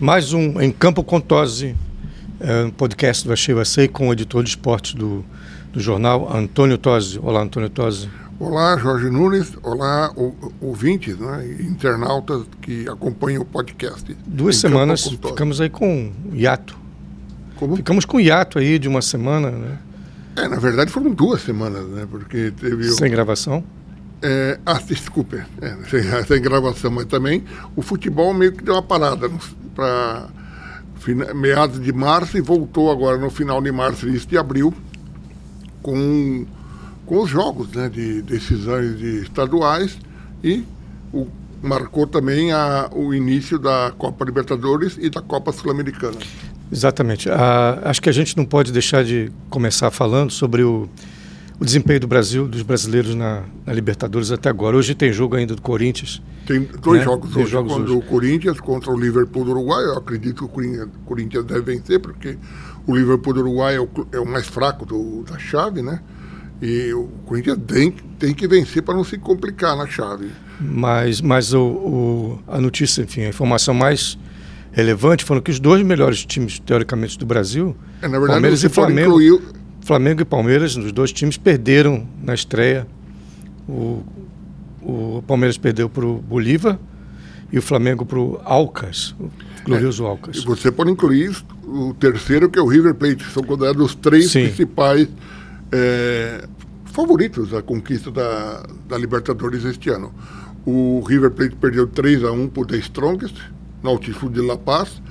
Mais um Em Campo com Tosse, é, um podcast do Achei Você com o editor de esportes do, do jornal, Antônio Tosi. Olá, Antônio Tosi. Olá, Jorge Nunes. Olá, ouvintes, né, internautas que acompanham o podcast. Duas semanas ficamos aí com hiato. Como? Ficamos com hiato aí de uma semana, né? É, na verdade foram duas semanas, né? Porque teve... Sem gravação? É, ah, desculpe, é, sem, sem, gravação, mas também o futebol meio que deu uma parada para meados de março e voltou agora no final de março, início de abril, com com os jogos né, de decisões de estaduais e o, marcou também a, o início da Copa Libertadores e da Copa Sul-Americana. Exatamente. Ah, acho que a gente não pode deixar de começar falando sobre o, o desempenho do Brasil, dos brasileiros na, na, Libertadores até agora. Hoje tem jogo ainda do Corinthians. Tem dois né? jogos tem hoje, jogos hoje. o Corinthians contra o Liverpool do Uruguai. Eu acredito que o Corinthians, deve vencer, porque o Liverpool do Uruguai é o, é o mais fraco do, da chave, né? E o Corinthians tem, tem que vencer para não se complicar na chave. Mas, mas o, o, a notícia, enfim, a informação mais relevante foram que os dois melhores times, teoricamente, do Brasil, é, verdade, Palmeiras e Flamengo, incluir... Flamengo e Palmeiras, os dois times perderam na estreia. O, o Palmeiras perdeu para o Bolívar e o Flamengo para o Alcas, o glorioso é, Alcas. E você pode incluir o terceiro, que é o River Plate, são considerados os três Sim. principais é, favoritos à conquista da, da Libertadores este ano. O River Plate perdeu 3 a 1 para o The Strongest, na altitude de La Paz.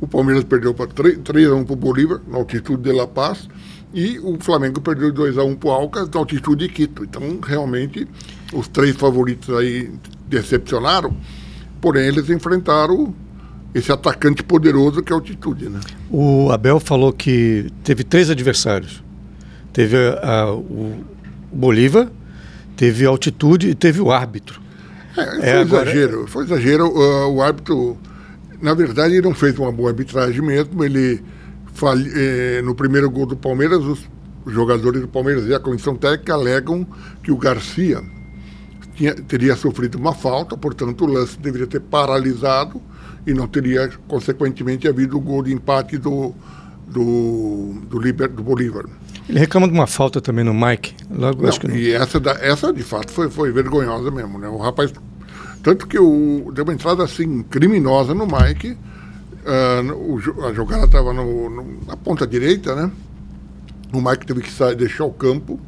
O Palmeiras perdeu para 3, 3 a 1 para o Bolívar, na altitude de La Paz. E o Flamengo perdeu 2 a 1 para o Alcas, na altitude de Quito. Então, realmente, os três favoritos aí decepcionaram. Porém, eles enfrentaram esse atacante poderoso que é a altitude, né? O Abel falou que teve três adversários. Teve a, o Bolívar, teve altitude e teve o árbitro. É, foi é, exagero, agora... foi exagero. Uh, o árbitro, na verdade, ele não fez uma boa arbitragem mesmo. Ele eh, no primeiro gol do Palmeiras, os jogadores do Palmeiras e a comissão técnica alegam que o Garcia tinha, teria sofrido uma falta, portanto o lance deveria ter paralisado e não teria, consequentemente, havido o gol de empate do, do, do, Liber, do Bolívar. Ele reclama de uma falta também no Mike. Logo, não, acho que não. E essa, essa, de fato, foi, foi vergonhosa mesmo. Né? O rapaz. Tanto que o, deu uma entrada assim criminosa no Mike. Uh, o, a jogada estava na ponta direita, né? O Mike teve que sair, deixar o campo.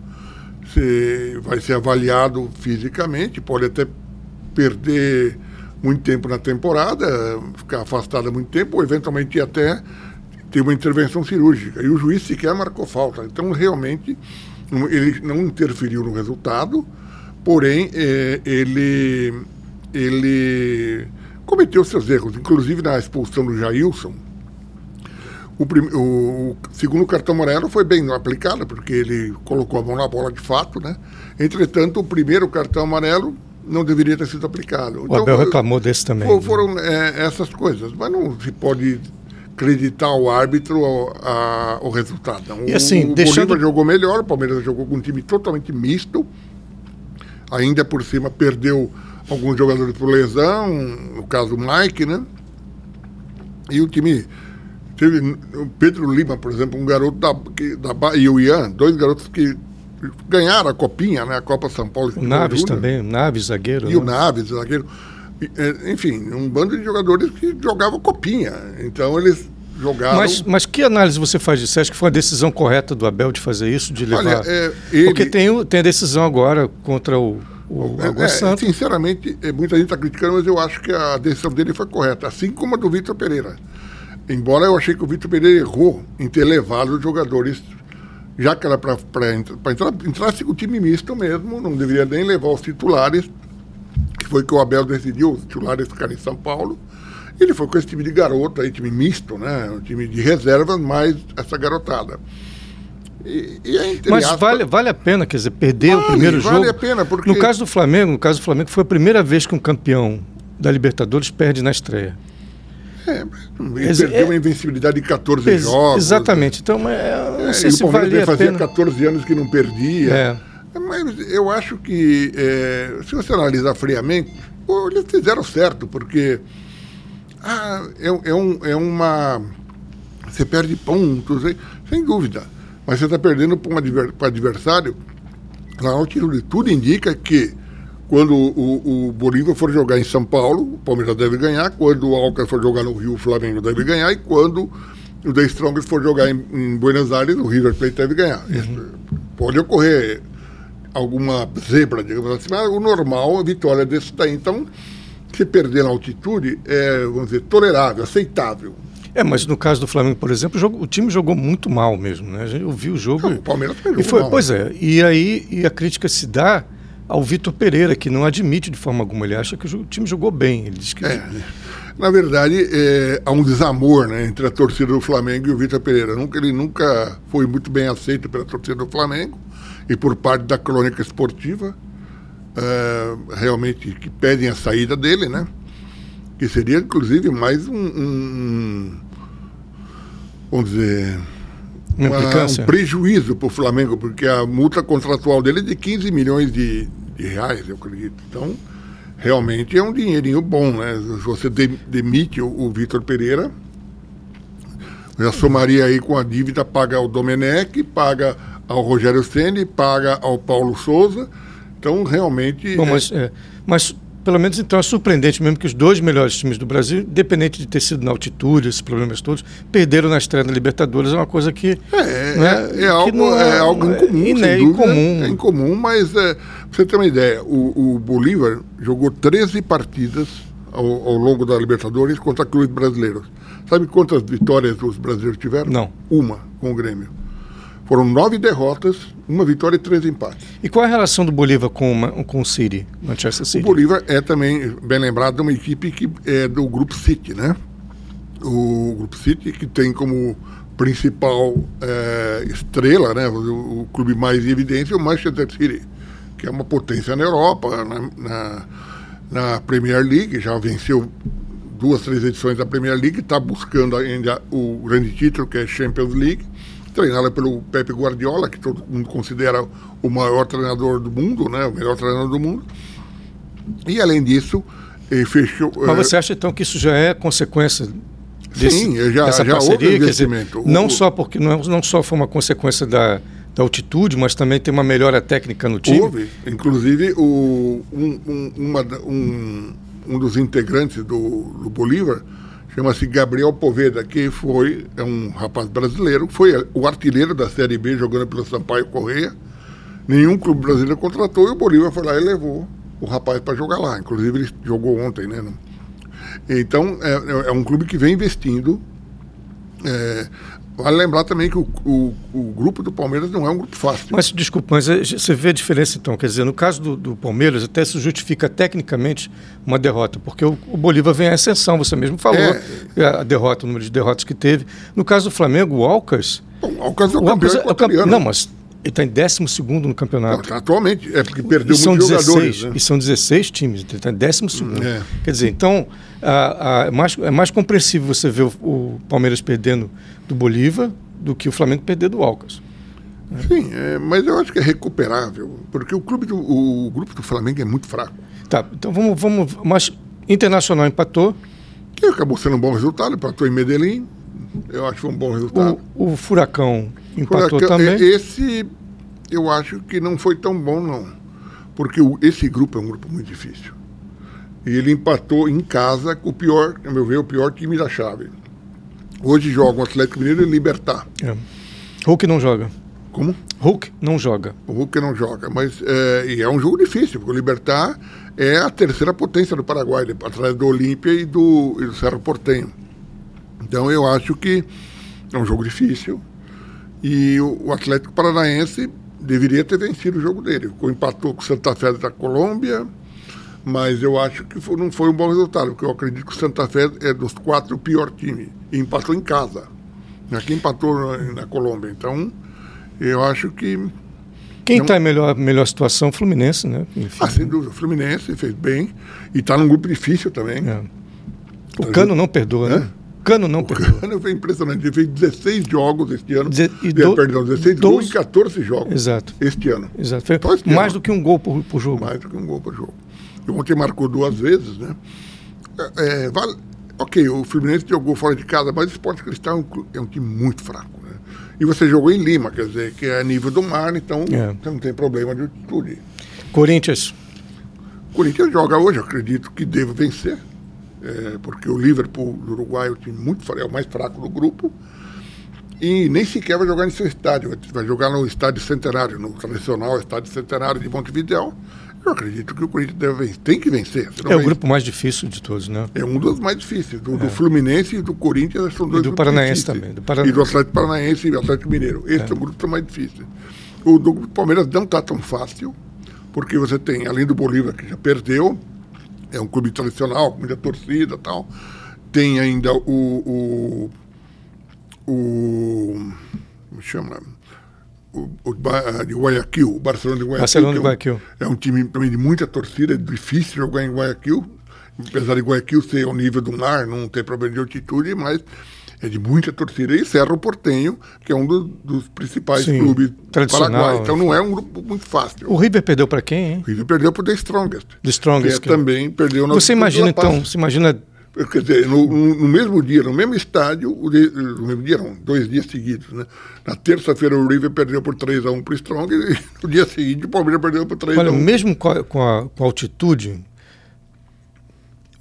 Se, vai ser avaliado fisicamente, pode até perder muito tempo na temporada, ficar afastado muito tempo, ou eventualmente até tem uma intervenção cirúrgica. E o juiz sequer marcou falta. Então, realmente, ele não interferiu no resultado, porém, é, ele, ele cometeu seus erros, inclusive na expulsão do Jailson. O, prim, o, segundo cartão amarelo foi bem aplicado, porque ele colocou a mão na bola de fato, né? Entretanto, o primeiro cartão amarelo não deveria ter sido aplicado. O então, Abel reclamou desse também. Foram né? é, essas coisas, mas não se pode acreditar ao árbitro a, o resultado. E assim, o deixando... Bolívar jogou melhor, o Palmeiras jogou com um time totalmente misto. Ainda por cima perdeu alguns jogadores por lesão, no caso o Mike, né? E o time teve o Pedro Lima, por exemplo, um garoto da, da e o Ian, dois garotos que ganharam a copinha, né? A Copa São Paulo. O Naves Júnior. também, Naves zagueiro. E né? o Naves zagueiro. É, enfim, um bando de jogadores que jogavam copinha. Então eles jogaram. Mas, mas que análise você faz disso? Você acha que foi a decisão correta do Abel de fazer isso, de levar? Olha, é, ele... Porque tem, tem a decisão agora contra o, o é, é, Santa. Sinceramente, é, muita gente está criticando, mas eu acho que a decisão dele foi correta, assim como a do Vitor Pereira. Embora eu achei que o Vitor Pereira errou em ter levado os jogadores, já que era para entrar, entrasse o time misto mesmo, não deveria nem levar os titulares foi que o Abel decidiu os titulares ficarem em São Paulo. Ele foi com esse time de garoto, aí, time misto, né? Um time de reservas, mais essa garotada. E, e é Mas aspas, vale, vale a pena, quer dizer, perder vale, o primeiro vale jogo. Vale a pena, porque. No caso do Flamengo, no caso do Flamengo, foi a primeira vez que um campeão da Libertadores perde na estreia. É, ele Ex perdeu é, uma invencibilidade de 14 ex jogos. Exatamente. Então, não é, sei se o Palmeiras fazia 14 anos que não perdia. É. Mas eu acho que, é, se você analisar friamente, eles fizeram certo, porque Ah, é, é, um, é uma. Você perde pontos, sem dúvida. Mas você está perdendo para um adver, adversário. Na altitude, tudo indica que quando o, o, Bolívar for jogar em São Paulo, o Palmeiras deve ganhar. Quando o Alcas for jogar no Rio, o Flamengo deve ganhar. E quando o The Strongest for jogar em, em, Buenos Aires, o River Plate deve ganhar. Uhum. Pode ocorrer alguma zebra, digamos assim, mas o normal, a vitória desse daí. Então, se perder na altitude, é, vamos dizer, tolerável, aceitável. É, mas no caso do Flamengo, por exemplo, o, jogo, o time jogou muito mal mesmo, né? Eu vi o jogo. Não, o Palmeiras jogou e foi, mal. Pois é, e aí e a crítica se dá ao Vitor Pereira, que não admite de forma alguma. Ele acha que o time jogou bem. Ele diz que. É, na verdade, é, há um desamor né, entre a torcida do Flamengo e o Vitor Pereira. Nunca, ele nunca foi muito bem aceito pela torcida do Flamengo e por parte da crônica esportiva, é, realmente que pedem a saída dele, né? Que seria, inclusive, mais um, um vamos dizer, uma, um prejuízo para o Flamengo, porque a multa contratual dele é de 15 milhões de, de reais, eu acredito. Então, realmente é um dinheirinho bom, né? Se você demite o, o Vitor Pereira, já somaria aí com a dívida, paga ao Domenech, paga ao Rogério Ceni, paga ao Paulo Souza. Então, realmente. Bom, é... Mas, é, mas pelo menos então é surpreendente mesmo que os dois melhores times do Brasil, independente de ter sido na altitude, esses problemas todos, perderam na estreia da Libertadores. É uma coisa que. É, né, é, é algo, é, é, algo incomum. É, incomum. É incomum, mas é, pra você ter uma ideia, o, o Bolívar jogou 13 partidas ao, ao, longo da Libertadores contra clubes brasileiros. Sabe quantas vitórias os brasileiros tiveram? Não. Uma com o Grêmio. Foram nove derrotas, uma vitória e três empates. E qual é a relação do Bolívar com, com o City, Manchester City? O Bolívar é também, bem lembrado, uma equipe que é do Grupo City, né? O Grupo City, que tem como principal é, estrela, né, o, o, clube mais em evidência, o Manchester City, que é uma potência na Europa, na, na, na Premier League, já venceu duas, três edições da Premier League, está buscando ainda o grande título, que é Champions League treinada pelo Pepe Guardiola, que todo mundo considera o maior treinador do mundo, né, o melhor treinador do mundo. E além disso, ele fechou. Mas você acha então que isso já é consequência desse, Sim, já, dessa já parceria? Houve investimento. Dizer, não só porque não, não só foi uma consequência da, da altitude, mas também tem uma melhora técnica no time. Houve, inclusive o, um, um, uma, um, um dos integrantes do, do Bolívar chama-se Gabriel Poveda, que foi é um rapaz brasileiro, foi o artilheiro da Série B jogando pelo Sampaio Correia. Nenhum clube brasileiro contratou e o Bolívar foi lá e levou o rapaz para jogar lá. Inclusive ele jogou ontem, né? Então é, é, é um clube que vem investindo. É, Vale lembrar também que o, o, o, grupo do Palmeiras não é um grupo fácil. Mas, desculpa, mas eh, você vê a diferença então? Quer dizer, no caso do, do Palmeiras, até se justifica tecnicamente uma derrota, porque o, o Bolívar vem à ascensão, você mesmo falou, é. a derrota, o número de derrotas que teve. No caso do Flamengo, o Alcas. Bom, o Alcas é o, o campeão Alcas, é Não, mas está em 12 no campeonato. Não, tá atualmente, é porque perdeu e muitos 16, jogadores. Né? E são 16 times, ele está em 12. É. Quer dizer, então, a, a, é, mais, é mais compreensível você ver o, o, Palmeiras perdendo do Bolívar do que o Flamengo perder do Alcas. Sim, é, mas eu acho que é recuperável, porque o, clube do, o, o grupo do Flamengo é muito fraco. Tá, então vamos. vamos mas Internacional empatou. Acabou sendo um bom resultado, empatou em Medellín. Eu acho que foi um bom resultado. O, o Furacão empatou Furacão, também. Esse eu acho que não foi tão bom, não. Porque o, esse grupo é um grupo muito difícil. E ele empatou em casa com o pior, a meu ver, o pior time da chave. Hoje joga o Atlético Mineiro e Libertar. É. Hulk não joga. Como? Hulk não joga. O Hulk não joga, mas é, e é um jogo difícil, porque o Libertar é a terceira potência do Paraguai, atrás do Olímpia e do, e do Cerro Portenho. Então eu acho que é um jogo difícil. E o, Atlético Paranaense deveria ter vencido o jogo dele. Empatou com o Santa Fé da Colômbia, mas eu acho que foi, não foi um bom resultado, porque eu acredito que o Santa Fé é dos quatro o pior time. E empatou em casa. Aqui empatou na, na Colômbia. Então, eu acho que. Quem está em melhor, melhor situação? O Fluminense, né? Enfim. Ah, sem dúvida. O Fluminense fez bem. E está num grupo difícil também. É. O Cano não perdoa, né? Cano não o perdoa. Cano foi impressionante. Ele fez 16 jogos este ano. Deze e do, Perdão, 16 12... gols em 14 jogos. Exato. Este ano. Exato. Foi mais ano. do que um gol por, por jogo. Mais do que um gol por jogo. E ontem marcou duas vezes, né? É, é vale, ok, o Fluminense jogou fora de casa, mas o Esporte Cristal é um, é um time muito fraco. Né? E você jogou em Lima, quer dizer, que é nível do mar, então é. não tem problema de altitude. Corinthians. Corinthians joga hoje, acredito que deve vencer, é, porque o Liverpool do Uruguai é o time muito é o mais fraco do grupo e nem sequer vai jogar em seu estádio, vai jogar no estádio centenário, no tradicional estádio centenário de Montevideo. Eu acredito que o Corinthians deve tem que vencer. É vence. o grupo mais difícil de todos, né? É um dos mais difíceis. Do, é. do Fluminense e do Corinthians são dois E do Paranaense difíceis. também. Do Paranaense. E do Atlético Paranaense e do Atlético Mineiro. Esse é, é um grupo mais difícil. O do Palmeiras não está tão fácil, porque você tem, além do Bolívar, que já perdeu, é um clube tradicional, com muita torcida e tal. Tem ainda o, o o. Como chama? O, o, de Guayaquil, o Barcelona de Guayaquil. Barcelona de Guayaquil. É um, é um time também de muita torcida, é difícil jogar em Guayaquil. Apesar de Guayaquil ser ao nível do mar, não ter problema de altitude, mas é de muita torcida. E Cerro Portenho, que é um dos, dos principais Sim, clubes paraguaios. Então não é um grupo muito fácil. O River perdeu para quem, hein? O River perdeu para o The Strongest. The Strongest. Que, é que... também perdeu na Você imagina, então, você imagina Quer dizer, no, no, mesmo dia, no mesmo estádio, no mesmo dia não, dois dias seguidos, né? Na terça-feira o River perdeu por 3x1 para o Strong e no dia seguinte o Palmeiras perdeu por 3x1. Olha, mesmo com a, com a, com a altitude,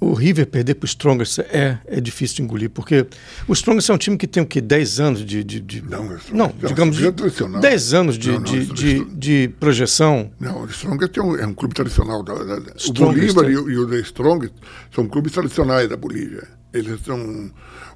o River perder para o Strongest é, é difícil de engolir, porque o Strongest é um time que tem o quê? 10 anos de. de, de não, não, não digamos. De, 10 anos de, não, não, de, de, de, projeção. Não, o Strongest é um, é um clube tradicional. Da, da, o Bolívar é. e, o, e o The Strongest são clubes tradicionais da Bolívia. Eles são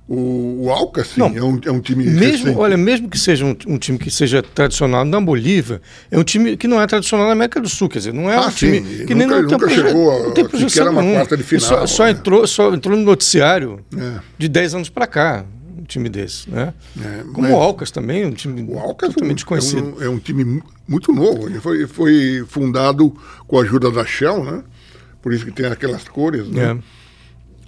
o, o Alca, sim, é, um, é um time. Mesmo, olha, mesmo que seja um, um, time que seja tradicional na Bolívia, é um time que não é tradicional na América do Sul, quer dizer, não é ah, um time sim, que nunca, nem nunca chegou a, não tem projeção uma quarta de final. Só, só, né? entrou, só entrou no noticiário é. de 10 anos para cá, um time desse, né? É, Como o Alcas também, um time o Alcas totalmente é conhecido. É um, é um, time muito novo, ele foi, foi fundado com a ajuda da Shell, né? Por isso que tem aquelas cores, né? É.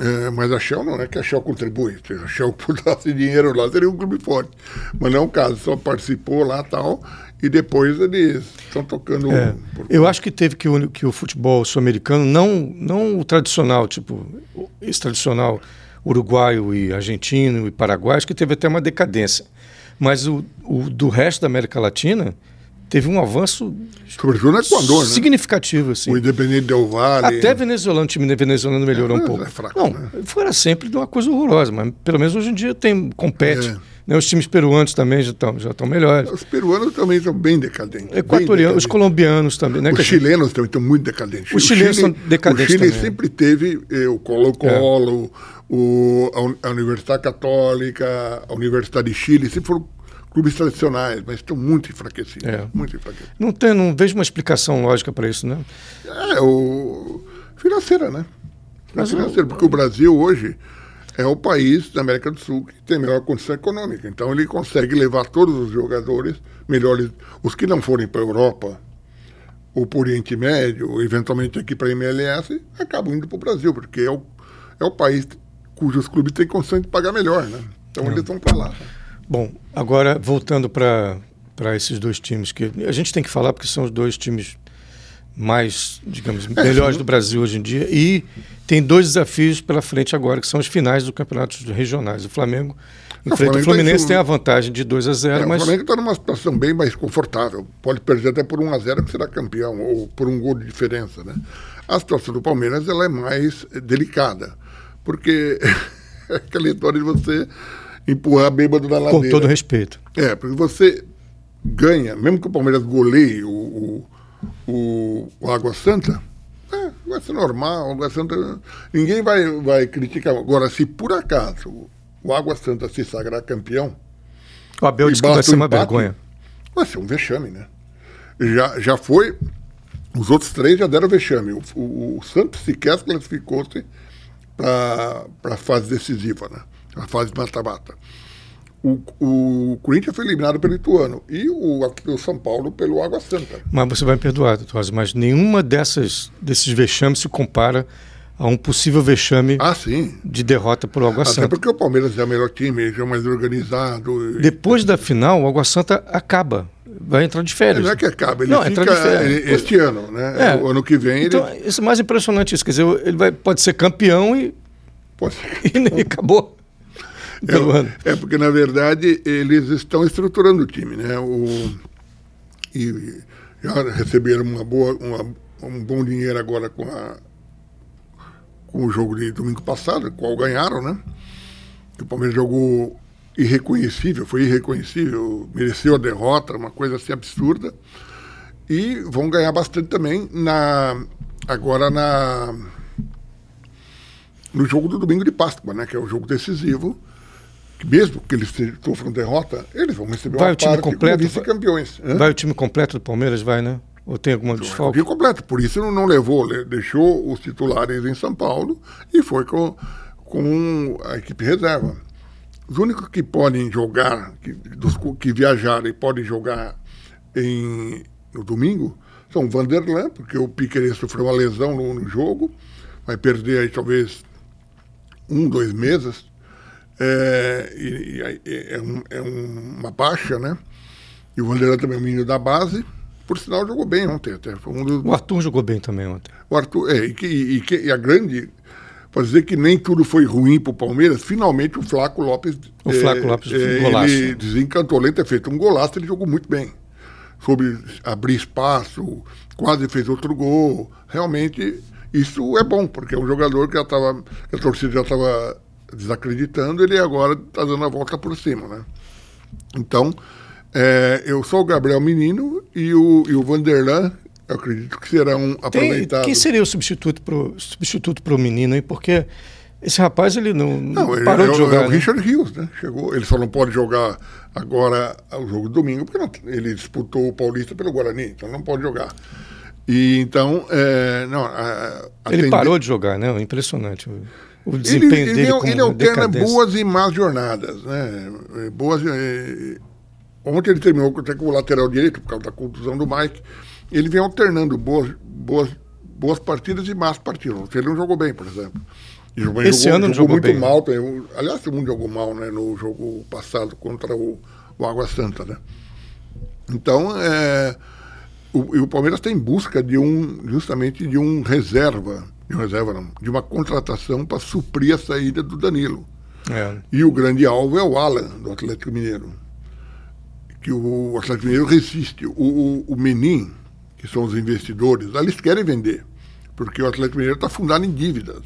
É, mas a Shell não é que a Shell contribui. A Shell botasse dinheiro lá, seria um clube forte. Mas não é o caso, só participou lá tal, e depois eles estão tocando. É. Eu acho que teve que o, que o futebol sul-americano, não, não o tradicional, tipo, esse tradicional uruguaio e argentino e paraguaio, acho que teve até uma decadência. Mas o, o do resto da América Latina teve um avanço Sobretudo no Equador, né? significativo. Assim. O Independente Del Valle. Até venezuelano, o time venezuelano melhorou é, um pouco. É fraco, não, né? foi sempre uma coisa horrorosa, mas pelo menos hoje em dia tem compete. É. Né, os times peruanos também já estão já melhores. Os peruanos também são bem decadentes. Equatorianos, os colombianos também. Né, os chilenos também estão muito decadentes. Os o chilenos Chile, são decadentes O Chile também. sempre teve eh, o Colo-Colo, é. a Universidade Católica, a Universidade de Chile, sempre foram clubes tradicionais, mas estão muito enfraquecidos. É. Muito enfraquecidos. Não, tem, não vejo uma explicação lógica para isso, né? É, o... financeira, né? Mas financeira, porque o Brasil hoje é o país da América do Sul que tem melhor condição econômica. Então ele consegue levar todos os jogadores melhores, os que não forem para a Europa ou para o Oriente Médio, ou eventualmente aqui para a MLS, acabam indo para o Brasil, porque é o, é o país cujos clubes têm condição de pagar melhor, né? Então não. eles vão para lá. Bom, agora voltando para esses dois times, que a gente tem que falar porque são os dois times mais, digamos, melhores do Brasil hoje em dia. E tem dois desafios pela frente agora, que são as finais do campeonatos regionais. O Flamengo enfrenta o, Flamengo o Fluminense, tá tem a vantagem de 2 a 0 é, mas... O Flamengo está numa situação bem mais confortável. Pode perder até por 1 a 0 que será campeão, ou por um gol de diferença. Né? A situação do Palmeiras ela é mais delicada, porque é aquela história de você empurrar bêbado na ladeira. Com todo respeito. É, porque você ganha, mesmo que o Palmeiras goleie o, o, o, o Água Santa, é, vai ser normal, Água Santa. Ninguém vai, vai criticar. Agora, se por acaso o Água Santa se sagrar campeão. O Abel disse que vai ser uma empate, vergonha. Vai ser um vexame, né? Já, já foi. Os outros três já deram vexame. O, o, o Santos sequer classificou-se para a fase decisiva, né? Na fase de mata-mata. O, o Corinthians foi eliminado pelo Ituano e o, o São Paulo pelo Água Santa. Mas você vai me perdoar, Tosi, mas nenhuma dessas, desses vexames se compara a um possível vexame ah, sim. de derrota por Água Até Santa. Até porque o Palmeiras é o melhor time, é mais organizado. Depois da final, o Água Santa acaba. Vai entrar de férias. Não é que acaba, ele não, fica entra de férias. este ano, né? É. O ano que vem então, ele... Isso é mais impressionante isso. Quer dizer, ele vai, pode ser campeão e Pode ser. E acabou. É, é, porque, na verdade, eles estão estruturando o time, né? O, e já receberam uma boa, uma, um bom dinheiro agora com, a, com o jogo de domingo passado, qual ganharam, né? O Palmeiras jogou irreconhecível, foi irreconhecível, mereceu a derrota, uma coisa assim absurda. E vão ganhar bastante também na agora na no jogo do domingo de Páscoa, né, que é o jogo decisivo. Mesmo que eles sofram derrota, eles vão receber vai uma o time completo, vice-campeões. Vai o time completo do Palmeiras, vai, né? Ou tem alguma desfalque? O time completo, por isso não levou, deixou os titulares em São Paulo e foi com, com a equipe reserva. Os únicos que podem jogar, que, dos que viajaram e podem jogar em, no domingo, são o Vanderlan, porque o Piquet sofreu uma lesão no, no, jogo, vai perder aí talvez um, dois meses. É, e, e, é, um, é uma baixa, né? E o Vanderlan também é um menino da base. Por sinal, jogou bem ontem até. Um dos... O Arthur jogou bem também ontem. O Arthur, é, e, que, e, que, e a grande para dizer que nem tudo foi ruim para o Palmeiras, finalmente o Flaco Lopes. O Flaco é, Lopes é, golaço. Ele desencantou, ter feito um golaço, ele jogou muito bem. Soube abrir espaço, quase fez outro gol. Realmente, isso é bom, porque é um jogador que já tava, a torcida já estava desacreditando, ele agora está dando a volta por cima, né? Então, é, eu sou o Gabriel Menino e o, e o Vanderlan eu acredito que será um aproveitado. quem seria o substituto para o substituto pro menino, hein? Porque esse rapaz ele não, não ele, parou é, de jogar. É o né? Richard Rios, né? Chegou, ele só não pode jogar agora o jogo domingo, porque não, ele disputou o Paulista pelo Guarani, então não pode jogar. E então, é, não, a, a ele parou de jogar, né? Impressionante. O desempenho ele, dele ele, ele alterna boas e más jornadas, né? Boas. Ontem ele terminou até com o lateral direito por causa da contusão do Mike ele vem alternando boas, boas, boas partidas e más partidas. Ele não jogou bem, por exemplo. E jogou, Esse jogou, ano não jogou, muito bem. mal. Aliás, todo mundo jogou mal né, no jogo passado contra o, o Água Santa. Né? Então, é, o, o Palmeiras está em busca de um, justamente de um reserva, de um reserva não, de uma contratação para suprir a saída do Danilo. É. E o grande alvo é o Alan, do Atlético Mineiro. Que o Atlético Mineiro resiste. O, o, o Menin, que são os investidores, eles querem vender, porque o Atlético Mineiro está fundado em dívidas.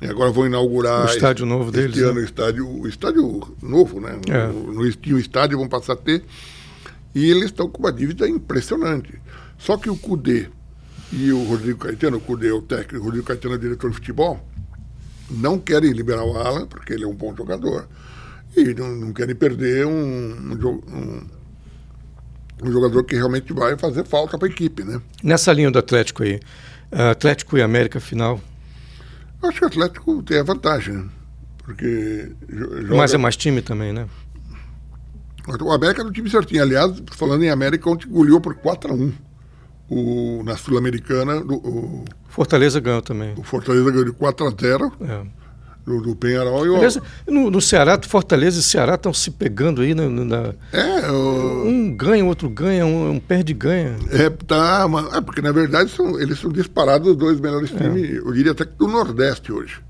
E agora vão inaugurar. O estádio este, novo deles. Este ano, né? o, estádio, o estádio novo, né? É. No, no, no estádio vão passar a ter. E eles estão com uma dívida impressionante. Só que o CUDE e o Rodrigo Caetano, o é o técnico, o Rodrigo Caetano é diretor de futebol, não querem liberar o Alan, porque ele é um bom jogador. E não, não querem perder um, um, um jogador que realmente vai fazer falta para a equipe, né? Nessa linha do Atlético aí, Atlético e América final? Acho que o Atlético tem a vantagem, né? porque joga... Mas é mais time também, né? O América é do time certinho. Aliás, falando em América, ontem goleou por 4 a 1 o, na Sul-Americana. O, Fortaleza ganhou também. O Fortaleza ganhou de 4 a 0 é do, do Penharol. Eu... Aliás, no, no Ceará, Fortaleza e Ceará estão se pegando aí. Na, na... É, Um ganha, o outro ganha, um, um perde-ganha. É, tá, mas, é, porque na verdade são, eles são disparados os dois melhores é. times, eu diria até que do Nordeste hoje.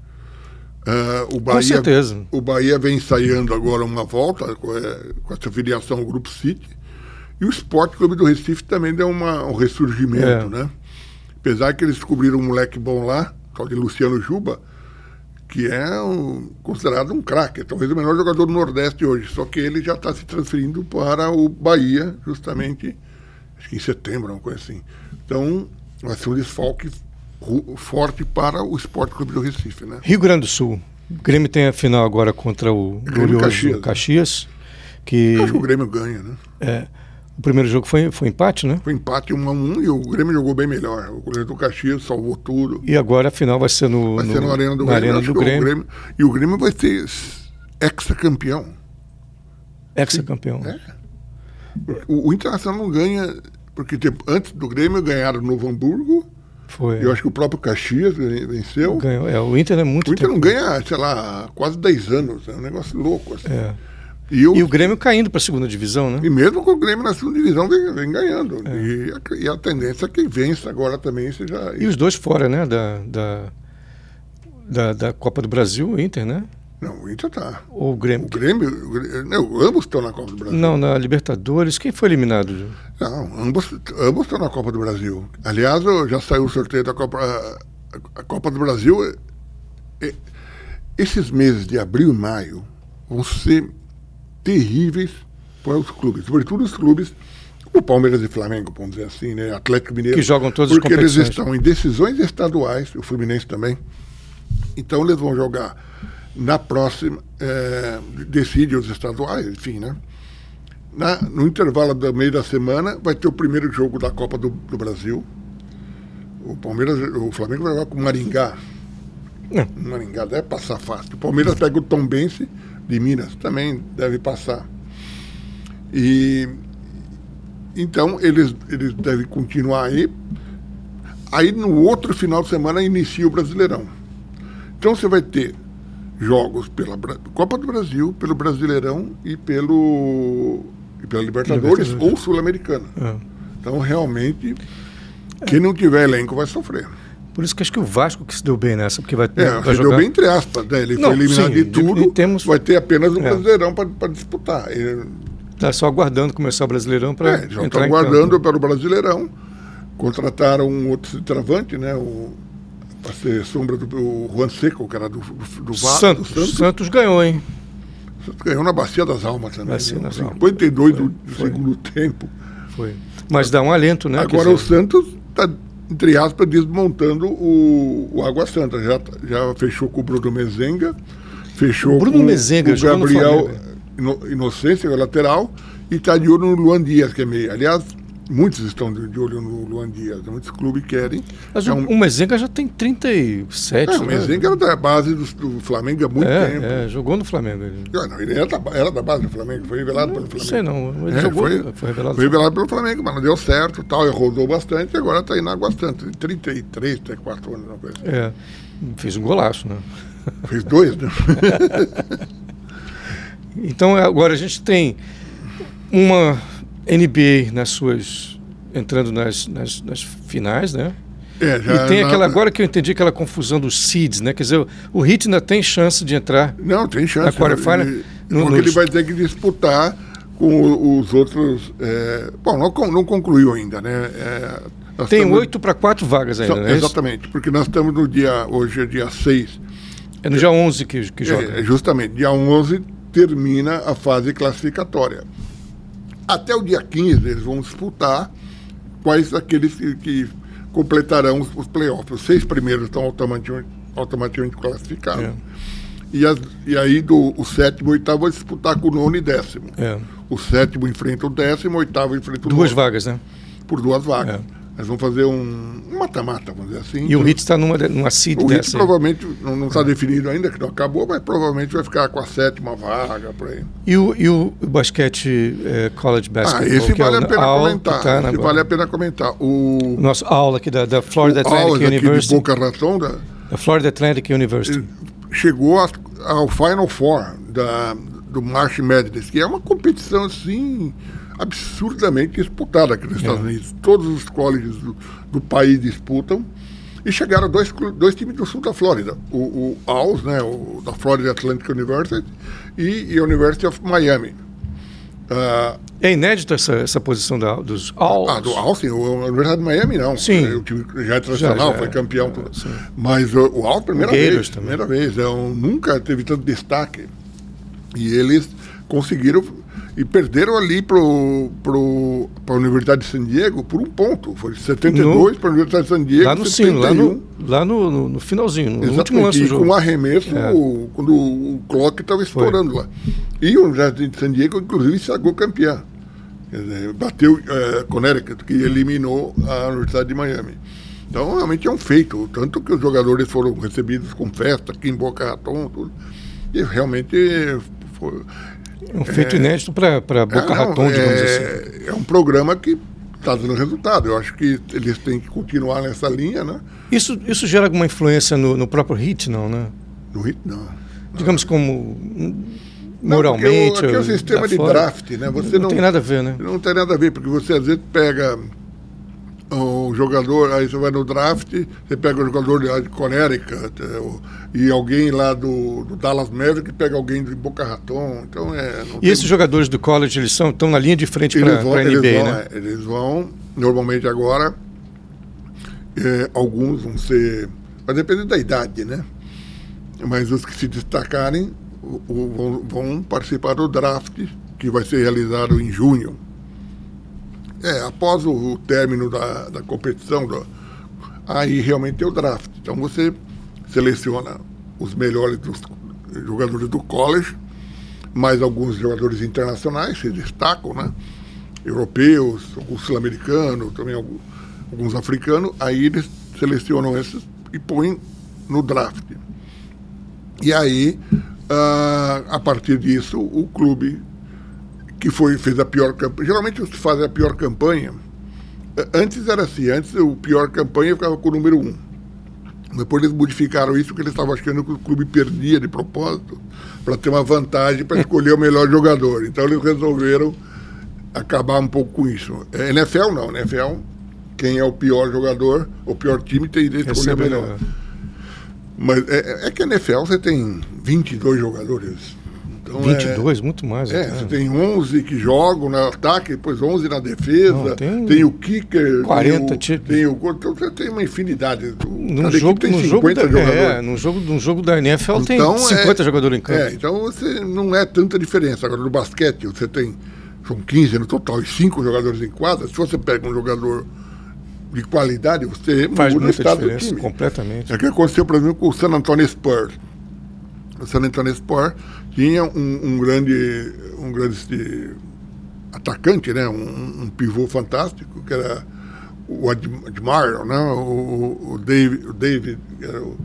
Uh, o Bahia, com certeza. O Bahia vem ensaiando agora uma volta com, é, com essa filiação ao Grupo City. E o Esporte Clube do Recife também deu uma, um ressurgimento, é. né? Apesar que eles descobriram um moleque bom lá, tal de Luciano Juba, que é um, considerado um craque, talvez o melhor jogador do Nordeste hoje, só que ele já está se transferindo para o Bahia, justamente, acho que em setembro, uma coisa assim. Então, vai ser um desfalque forte para o Esporte Clube do Recife. Né? Rio Grande do Sul. O Grêmio tem a final agora contra o Glorioso Caxias. Caxias que... Acho que o Grêmio ganha, né? É. O primeiro jogo foi, foi empate, né? Foi empate 1 um a 1 um, e o Grêmio jogou bem melhor. O goleiro do Caxias salvou tudo. E agora a final vai ser no, vai no, ser no Arena do Grêmio. Arena do Grêmio. Grêmio. E o Grêmio vai ser ex-campeão. Ex-campeão. É. O, o, Internacional não ganha, porque tipo, antes do Grêmio ganharam no Novo Hamburgo. Foi. Eu acho que o próprio Caxias venceu. Ganhou. É, o Inter é muito O Inter tempo. não ganha, sei lá, quase 10 anos. É um negócio louco. Assim. É. E, eu, e o Grêmio caindo para a segunda divisão, né? E mesmo com o Grêmio na segunda divisão vem, vem ganhando. É. E, a, e, a, tendência é que vença agora também seja. E os dois fora, né? Da, da, da, da Copa do Brasil, o Inter, né? Não, o Inter tá. Ou o Grêmio? O Grêmio, o Grêmio não, ambos estão na Copa do Brasil. Não, na Libertadores. Quem foi eliminado? Não, ambos, ambos estão na Copa do Brasil. Aliás, já saiu o sorteio da Copa. A, Copa do Brasil. Esses meses de abril e maio vão ser terríveis para os clubes, sobretudo os clubes o Palmeiras e Flamengo, vamos dizer assim, né? Atlético Mineiro. Que jogam competições. Porque eles estão em decisões estaduais, o Fluminense também. Então eles vão jogar na próxima, é, decide os estaduais, enfim, né? Na, no intervalo do meio da semana vai ter o primeiro jogo da Copa do, do Brasil. O Palmeiras, o Flamengo vai jogar com o Maringá. Não. O Maringá deve passar fácil. O Palmeiras pega o Tombense de Minas, também deve passar. E então eles, eles devem continuar aí. Aí no outro final de semana inicia o Brasileirão. Então você vai ter jogos pela Copa do Brasil, pelo Brasileirão e pelo e pela Libertadores, Libertadores. ou Sul-Americana. É. Então realmente quem não tiver elenco vai sofrer. Por isso que acho que o Vasco que se deu bem nessa, porque vai, é, vai jogar... deu bem entre aspas, né? ele não, foi eliminado sim, de tudo, temos... vai ter apenas o é. Brasileirão para disputar. Está só aguardando começar o Brasileirão para é, já estão aguardando pelo Brasileirão. Contrataram um outro centroavante, né? O, para ser sombra do o Juan Seco, que era do, do, do Santos. Santos. Santos ganhou, hein? Santos ganhou na Bacia das Almas também. Bacia das 52 Almas. do, do segundo tempo. Foi. Mas dá um alento, né? Agora o Santos está, entre aspas, desmontando o, o Água Santa. Já, já fechou com o Bruno Mezenga, fechou Bruno com Mezenga, o Gabriel Inocência, é lateral, e está de olho no Luan Dias, que é meio. Aliás, muitos estão de, olho no Luan Dias, muitos clubes querem. Mas é um, o Mezenga já tem 37. É, o né? Mezenga era da base do, do Flamengo há muito é, tempo. É, jogou no Flamengo. Ele, ah, não, ele era da, era da, base do Flamengo, foi revelado não, pelo Flamengo. Não sei não, ele é, jogou, foi, foi, revelado, foi revelado pelo Flamengo, mas não deu certo, tal, rodou bastante e agora está indo bastante. 33, 34 anos, uma coisa assim. É, fez um golaço, né? Fez dois, né? Então agora a gente tem uma NBA nas suas. entrando nas, nas, nas finais, né? É, e tem aquela, agora que eu entendi aquela confusão dos seeds, né? Quer dizer, o Heat ainda tem chance de entrar. Não, tem chance. Na quarterfinal. No, porque nos... ele vai ter que disputar com os outros. É, bom, não, não concluiu ainda, né? É, tem oito para quatro vagas ainda, né? Exatamente, porque nós estamos no dia. Hoje é dia 6. É no dia 11 que, que joga. É, justamente, dia 11 termina a fase classificatória. Até o dia 15 eles vão disputar quais aqueles que, completarão os, os playoffs. Os seis primeiros estão automaticamente, automaticamente classificados. É. E, as, e aí do, o sétimo e oitavo vai disputar com o nono e décimo. É. O sétimo enfrenta o décimo, o oitavo enfrenta o Duas nono. vagas, né? Por duas vagas. É. Nós vamos fazer um mata-mata, vamos dizer assim. E o HIT está numa, numa seed O HIT provavelmente não está definido ainda, que não acabou, mas provavelmente vai ficar com a sétima vaga por aí. E o, e o basquete é, college basketball? Ah, esse vale é a pena comentar. Tá esse vale a pena comentar. O nosso aula aqui da, da Florida Atlantic University. de Boca Raton, da, da Florida Atlantic University. Chegou a, ao Final Four da, do March Madness, que é uma competição assim absurdamente disputada aqui nos é. Estados Unidos. Todos os colleges do, do, país disputam. E chegaram dois, dois times do sul da Flórida, o, o AUS, né, o, da Florida Atlantic University, e, e a University of Miami. Uh, é inédita essa, essa posição da, dos AUS? Ah, do AUS, sim. A Universidade de Miami, não. Sim. O time já é tradicional, já, já, foi campeão. É, Mas o, o AUS, primeira vez. Também. Primeira vez. É, um, nunca teve tanto destaque. E eles conseguiram e perderam ali para a Universidade de San Diego por um ponto. Foi 72 para a Universidade de San Diego. Lá no 71. sino, lá, no, lá no, no, no finalzinho, no Exatamente, último lance do jogo. com um arremesso é. quando o clock estava estourando Foi. lá. E a Universidade de San Diego, inclusive, sagou campeã. Dizer, bateu é, Connecticut, que eliminou a Universidade de Miami. Então, realmente é um feito. Tanto que os jogadores foram recebidos com festa aqui em Boca Raton, tudo. E realmente foi, um feito é, inédito para Boca é, Raton, digamos é, assim. É um programa que está dando resultado. Eu acho que eles têm que continuar nessa linha, né? Isso, isso gera alguma influência no, no próprio HIT, não, né? No HIT, não. Digamos como moralmente. Não, aqui é o sistema de fora. draft, né? Você não, não, tem nada a ver, né? Não tem nada a ver, porque você às vezes pega o jogador, aí você vai no draft, você pega o jogador de Connecticut, e alguém lá do, do Dallas Mavericks pega alguém de Boca Raton. Então é. e tem... esses jogadores do college, eles são, estão na linha de frente para a NBA, eles vão, né? É, eles vão, normalmente agora, é, alguns vão ser. Vai depender da idade, né? Mas os que se destacarem o, o, vão, vão participar do draft, que vai ser realizado em junho. É, após o, o término da, da competição, do, aí realmente tem o draft. Então você seleciona os melhores dos jogadores do college, mais alguns jogadores internacionais se destacam, né? Europeus, alguns sul-americanos, também alguns, alguns africanos, aí eles selecionam esses e põem no draft. E aí, uh, a partir disso, o clube que foi, fez a pior campanha. Geralmente os que fazem a pior campanha. Antes era assim, antes o pior campanha ficava com o número um. Depois eles modificaram isso porque eles estavam achando que o clube perdia de propósito para ter uma vantagem para escolher o melhor jogador. Então eles resolveram acabar um pouco com isso. É, NFL não, NFL, quem é o pior jogador, o pior time tem direito de escolher o melhor. Mas é, é que a NFL você tem 22 jogadores então, 22, é, muito mais. É, você tem 11 que jogam no ataque, depois 11 na defesa, Não, tem, tem, o kicker, 40 tem o, tem o então você tem uma infinidade. Num jogo, tem no 50 jogo da, jogadores. É, no jogo, no jogo da NFL então, tem 50 é, jogadores em campo. É, então você não é tanta diferença. Agora no basquete você tem são 15 no total e 5 jogadores em quadra. Se você pega um jogador de qualidade, você faz muda muita o estado diferença, do time. completamente. É o que aconteceu, por exemplo, com o San Antonio Spurs. Spurs tinha um, um grande, um grande atacante, né? Um, um, pivô fantástico, que era o Admire, né? o, o, David, o David o...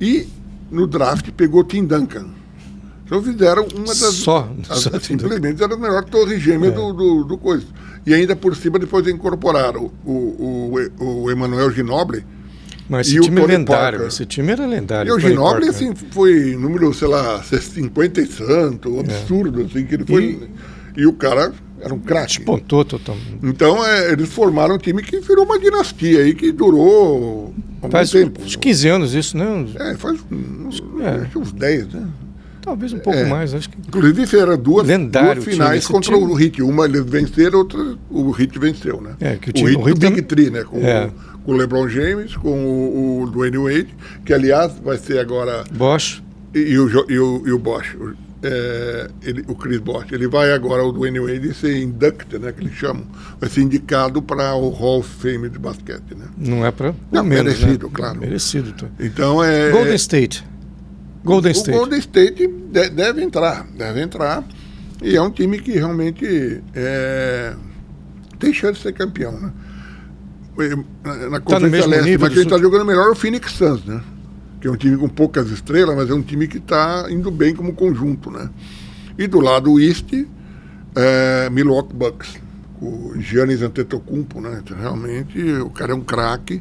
e no draft pegou Tim Duncan. Então fizeram uma das. Só, as, só simplesmente era a melhor torre gêmea é. do, do, do, coisa. E ainda por cima depois incorporaram o, o, o Emanuel Ginoble, mas esse time é lendário, esse time era lendário. E o Ginóbili, assim, foi número, sei lá, 50 e santo, um absurdo, é. assim, que ele foi. E, e o cara era um craque. Despontou totalmente. Então, é, eles formaram um time que virou uma dinastia aí, que durou faz tempo. Uns 15 anos isso, né? É, faz uns, é. uns 10, né? Talvez um pouco é. mais, acho que. Inclusive, eram duas, duas finais contra time. o Hit. Uma eles venceram, outra o Hit venceu, né? É, que o, time, o Hit, o Big Tree, né? Com é. O, com o LeBron James, com o, o Dwayne Wade, que aliás vai ser agora. Bosch. E, e, o, e, o, e o Bosch. É, ele, o Chris Bosch. Ele vai agora, o Dwayne Wade, ser inducted, né? Que eles chamam. Vai ser indicado para o Hall of Fame de basquete, né? Não é para. Não, menos, merecido, né? claro. Merecido. Tá. Então é. Golden State. Golden State. O Golden State de, deve entrar, deve entrar. E é um time que realmente é, tem chance de ser campeão, né? Na Conferência tá Leste, mas quem está jogando melhor é o Phoenix Suns, né? Que é um time com poucas estrelas, mas é um time que está indo bem como conjunto, né? E do lado East, é, Milwaukee Bucks, o Giannis Antetokounmpo, né? Então, realmente, o cara é um craque.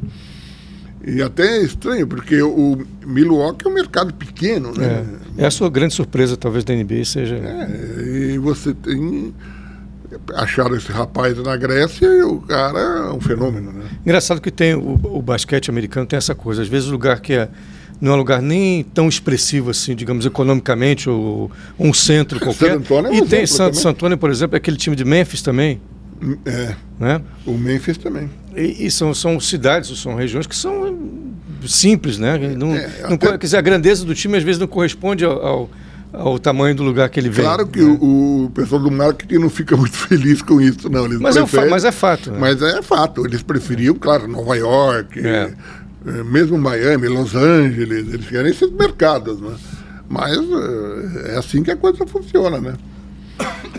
E até é estranho, porque o Milwaukee é um mercado pequeno, né? É, é a sua grande surpresa, talvez, da NBA seja... É, e você tem acharam esse rapaz na Grécia e o cara é um fenômeno, né? Engraçado que tem o, o basquete americano tem essa coisa, às vezes o lugar que é não é um lugar nem tão expressivo assim, digamos, economicamente, ou um centro qualquer. San Antônio é um e tem San, San Antônio, por exemplo, é aquele time de Memphis também. É. Né? O Memphis também. E, e, são, são cidades, são regiões que são simples, né? Não, é, não, até... quer dizer, a grandeza do time às vezes não corresponde ao, ao ao tamanho do lugar que ele vem. Claro que né? o, o, pessoal do marketing não fica muito feliz com isso, não. Eles mas, preferem, é, mas é fato. Né? Mas é fato. Eles preferiam, claro, Nova York, é. É, mesmo Miami, Los Angeles, eles querem esses mercados, né? Mas é, é assim que a coisa funciona, né?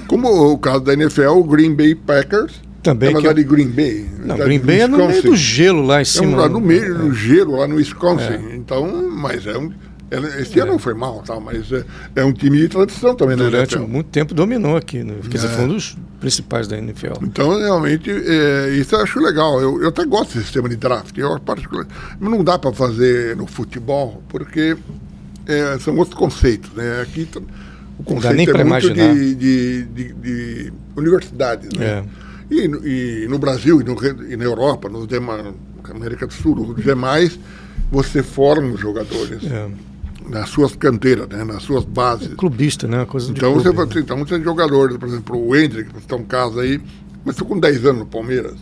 Como o caso da NFL, o Green Bay Packers também. É que... de Green Bay. Não, Green Bay é no meio do gelo lá em cima. É um, no meio do gelo, lá no Wisconsin. É. Então, mas é um, esse é. ano não foi mal, tá, mas é, é, um time de tradição também, né? Durante muito tempo dominou aqui, né? Quer dizer, é. foi um dos principais da NFL. Então, realmente, é, isso eu acho legal. Eu, eu até gosto desse sistema de draft. Eu, particular, não dá para fazer no futebol, porque é, são outros conceitos, né? Aqui o conceito é muito de, de, de, de, universidades, né? É. E, e no Brasil e, no, e na Europa, nos demais, na América do Sul, nos demais, você forma os jogadores. É. Nas suas canteiras, né? nas suas bases. É clubista, né? Coisa então, clube, você, né? então você é jogador, por exemplo, o Hendrick, que está um caso aí, mas estou com 10 anos no Palmeiras.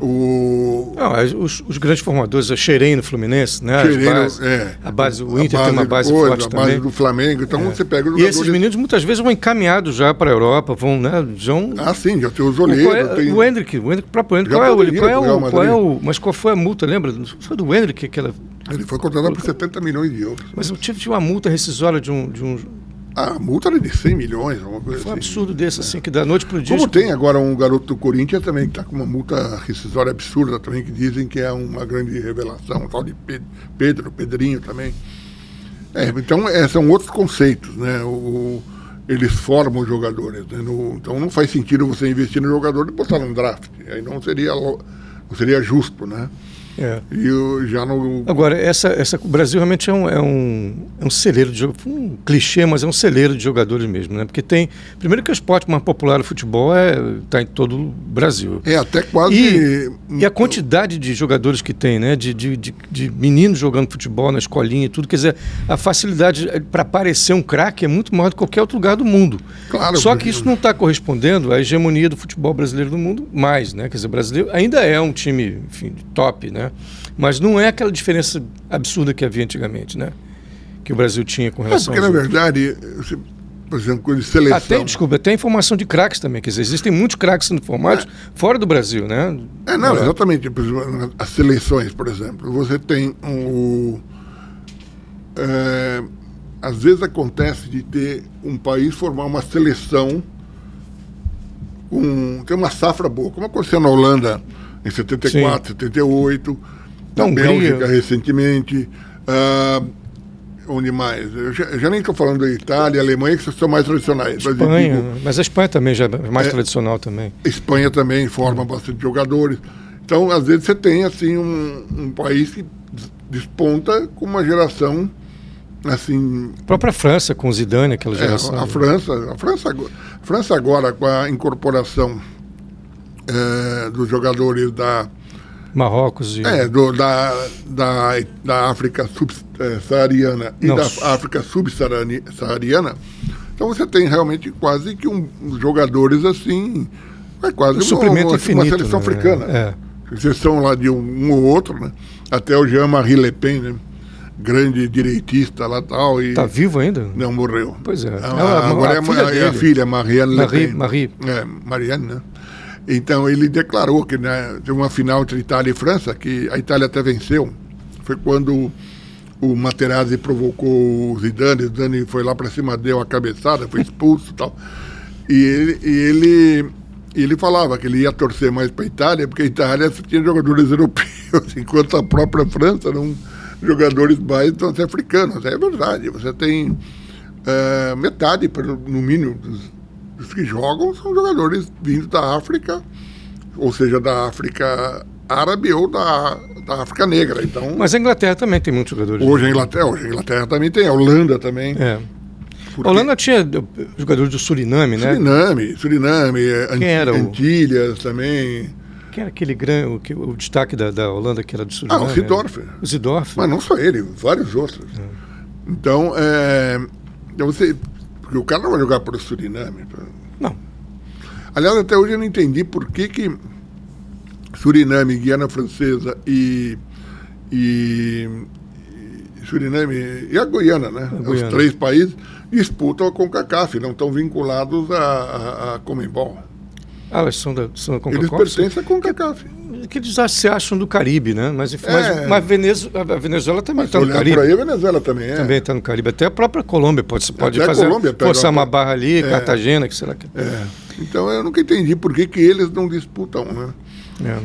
O... Não, os, os, grandes formadores, a Xerém no Fluminense, né? Xerém, é. A base, o Inter tem uma base coisa, forte a base também. do Flamengo, então é. você pega E esses meninos muitas vezes vão encaminhados já para a Europa, vão, né? Vão... Ah, sim, já tem os olheiros. É, tem... O Hendrick, o Hendrick, o próprio Hendrick, qual, é, o, qual, é o, qual é o. Mas qual foi a multa, lembra? Foi do Hendrick aquela. Ele foi contratado por 70 milhões de euros. Mas eu tive uma multa rescisória de um, de um a multa era de 100 milhões, alguma coisa Foi um assim. absurdo desse, assim, que da noite para o dia. Como tem agora um garoto do Corinthians também, que está com uma multa rescisória absurda também, que dizem que é uma grande revelação, um tal de Pedro, Pedrinho também. É, então, é, são outros conceitos, né? O, eles formam os jogadores. Né? No, então não faz sentido você investir no jogador e botar num draft. Aí não seria, não seria justo, né? É. E eu já não. Agora, essa, essa, o Brasil realmente é um, é um, é um celeiro de jogadores. Um clichê, mas é um celeiro de jogadores mesmo, né? Porque tem. Primeiro que o esporte mais popular do futebol está é, tá em todo o Brasil. É, até quase. E, e a quantidade de jogadores que tem, né? De, de, de, de, meninos jogando futebol na escolinha e tudo. Quer dizer, a facilidade para parecer um craque é muito maior do que qualquer outro lugar do mundo. Claro. Só que isso não está correspondendo à hegemonia do futebol brasileiro no mundo mais, né? Quer dizer, o brasileiro ainda é um time, enfim, top, né? Mas não é aquela diferença absurda que havia antigamente, né? Que o Brasil tinha com relação é porque, na verdade, por exemplo, com seleção. Até, desculpa, tem informação de craques também, quer dizer, existem muitos craques sendo formados é. fora do Brasil, né? É, não, é. exatamente. As seleções, por exemplo, você tem um. É, às vezes acontece de ter um país formar uma seleção com. ter uma safra boa, como aconteceu na Holanda em 74, Sim. 78 na Bélgica recentemente. Uh, onde mais? Eu já, eu já nem estou falando da Itália, Alemanha, que são mais tradicionais. Espanha, mas, digo, mas a Espanha também já é mais é, tradicional também. Espanha também forma hum. bastante jogadores. Então, às vezes, você tem assim um, um país que desponta com uma geração assim a própria França com o Zidane aquela geração é, a França a França a França agora com a incorporação é, dos jogadores da Marrocos e... É, do, da, da, da África subsaariana e da África subsaariana. Então você tem realmente quase que um, jogadores assim. É quase um uma, uma, infinito, uma seleção né? africana. É. Exceção lá de um, um, ou outro, né? Até o Jean-Marie Le Pen, né? grande direitista lá tal. E... Tá vivo ainda? Não, morreu. Pois é. Ah, agora a, é, a, é a filha, Marianne Marie, Le Pen. Marie. É, Marianne, né? Então ele declarou que né, teve uma final entre Itália e França, que a Itália até venceu. Foi quando o Materazzi provocou o Zidane, o Zidane foi lá para cima, deu a cabeçada, foi expulso e tal. E ele, e ele, ele falava que ele ia torcer mais para a Itália, porque a Itália tinha jogadores europeus, enquanto a própria França não jogadores mais então, africanos. É verdade, você tem uh, metade, no mínimo, dos os que jogam são jogadores vindos da África, ou seja, da África árabe ou da, da África Negra. Então, Mas a Inglaterra também tem muitos jogadores. Hoje a Inglaterra, hoje a Inglaterra também tem, a Holanda também. É. Porque... A Holanda tinha jogadores do Suriname, né? Suriname, Suriname, Quem era o... Antilhas também. Quem era aquele grande, o, o destaque da, da Holanda que era do Suriname? Ah, o Zidorf. O Zidorf. Mas não só ele, vários outros. É. Então, é, você, porque o cara não vai jogar para o Suriname. Pra... Não. Aliás, até hoje eu não entendi por que, que Suriname, Guiana Francesa e, e, e Suriname e a Guiana, né? A Os três países disputam a CONCACAF, não estão vinculados à, a à Comembol. Ah, eles são da, são da CONCACAF? Eles pertencem à CONCACAF que eles se acham do Caribe, né? Mas, é. mas, mas Venezuela, a Venezuela também está no Caribe. Aí a Venezuela também é. Também está no Caribe. Até a própria Colômbia pode, pode Até fazer, Colômbia forçar uma barra ali, é. Cartagena, que será que... É. Então eu nunca entendi por que, que eles não disputam, né? É.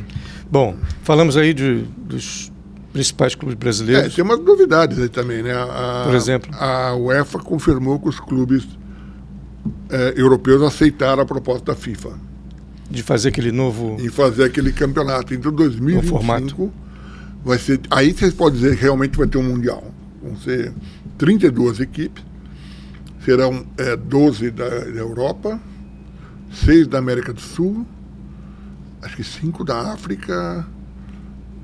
Bom, falamos aí de, dos principais clubes brasileiros. É, tem umas novidades aí também, né? A, por exemplo? A UEFA confirmou que os clubes é, europeus aceitaram a proposta da FIFA de fazer aquele novo. E fazer aquele campeonato. Então, 2025 vai ser. Aí vocês podem dizer que realmente vai ter um Mundial. Vão ser 32 equipes, serão é, 12 da, da Europa, 6 da América do Sul, acho que cinco da África,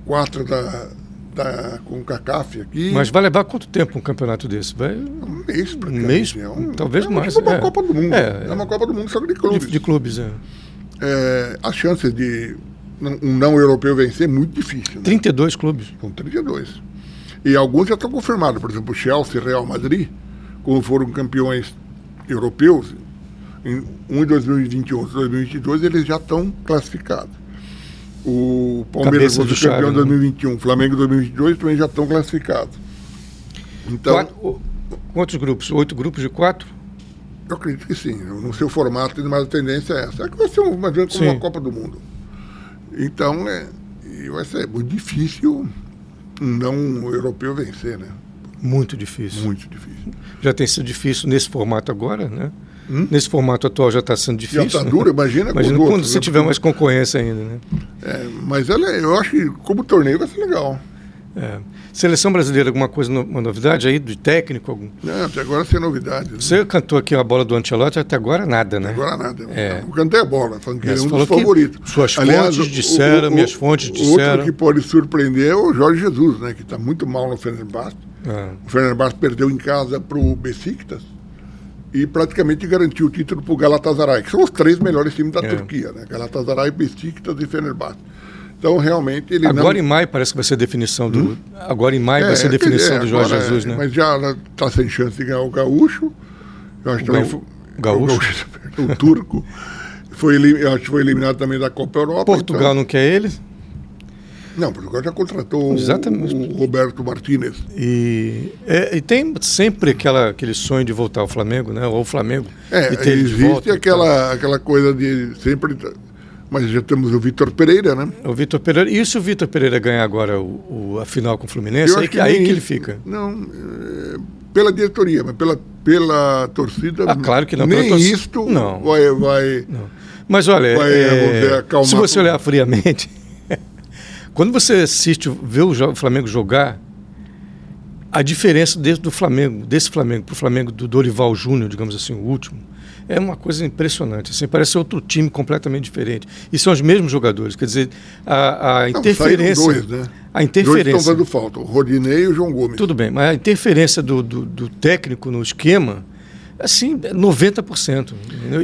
quatro da, da CONCACAF aqui. Mas vai levar quanto tempo um campeonato desse? Vai... Um mês, Um mês? É um, talvez é mais. Tipo uma é. Copa do Mundo. É, é, uma Copa do Mundo só de clubes. De, de clubes, é. É. As chances de um não europeu vencer é muito difícil. Né? 32 clubes. São 32. E alguns já estão confirmados. Por exemplo, Chelsea e Real Madrid, como foram campeões europeus, em, um em 2021 e 2022, eles já estão classificados. O Palmeiras foi campeão em 2021, né? Flamengo em 2022 também já estão classificados. Então, quatro, quantos grupos? Oito grupos de quatro? Eu acredito que sim. No seu formato, mas a tendência é essa. É que vai ser uma, como uma Copa do Mundo. Então, é, vai ser muito difícil um não europeu vencer, né? Muito difícil. Muito difícil. Já tem sido difícil nesse formato agora, né? Hum? Nesse formato atual já está sendo difícil. Já está né? duro, imagina, imagina quando outros, você né? tiver mais concorrência ainda, né? É, mas ela, eu acho que como torneio vai ser legal. É. Seleção brasileira, alguma coisa, uma novidade aí de técnico? Algum? Não, até agora sem novidade. Né? Você cantou aqui a bola do Ancelotti, até agora nada, né? Até agora nada. É. Eu cantei a bola, falando que ele é um dos favoritos. Suas Aliás, fontes disseram, o, o, minhas fontes disseram. Outro que pode surpreender é o Jorge Jesus, né? Que está muito mal no Fenerbahçe. É. O Fenerbahçe perdeu em casa para o Besiktas e praticamente garantiu o título para o Galatasaray, que são os três melhores times da é. Turquia, né? Galatasaray, Besiktas e Fenerbahçe. Então, realmente, ele Agora não... em maio parece que vai ser a definição do... Hum? Agora em maio é, vai ser a definição é, do Jorge Jesus, né? Mas já está sem chance de ganhar o Gaúcho. Eu acho o também... Gaú... Gaúcho? O, gaúcho, o turco. Foi, eu acho que foi eliminado também da Copa Europa. Portugal então... não quer ele? Não, Portugal já contratou Exatamente. o Roberto Martinez. E, é, e tem sempre aquela, aquele sonho de voltar ao Flamengo, né? Ou o Flamengo. É, existe aquela, aquela coisa de sempre mas já temos o Vitor Pereira, né? O Vitor Pereira. E se o Vitor Pereira ganhar agora o, o, a final com o Fluminense, aí que, aí que ele fica? Não, é, pela diretoria, mas pela, pela torcida. Ah, claro que não. Nem isto não. vai. vai não. Mas olha, vai, é, se você olhar friamente, quando você assiste, vê o Flamengo jogar, a diferença desse do Flamengo, desse Flamengo para o Flamengo do Dorival Júnior, digamos assim, o último, é uma coisa impressionante. Assim, parece outro time completamente diferente. E são os mesmos jogadores. Quer dizer, a, a Não, interferência. Dois, né? A interferência. Dois estão dando falta, o Rodinei e o João Gomes. Tudo bem, mas a interferência do, do, do técnico no esquema assim, 90%.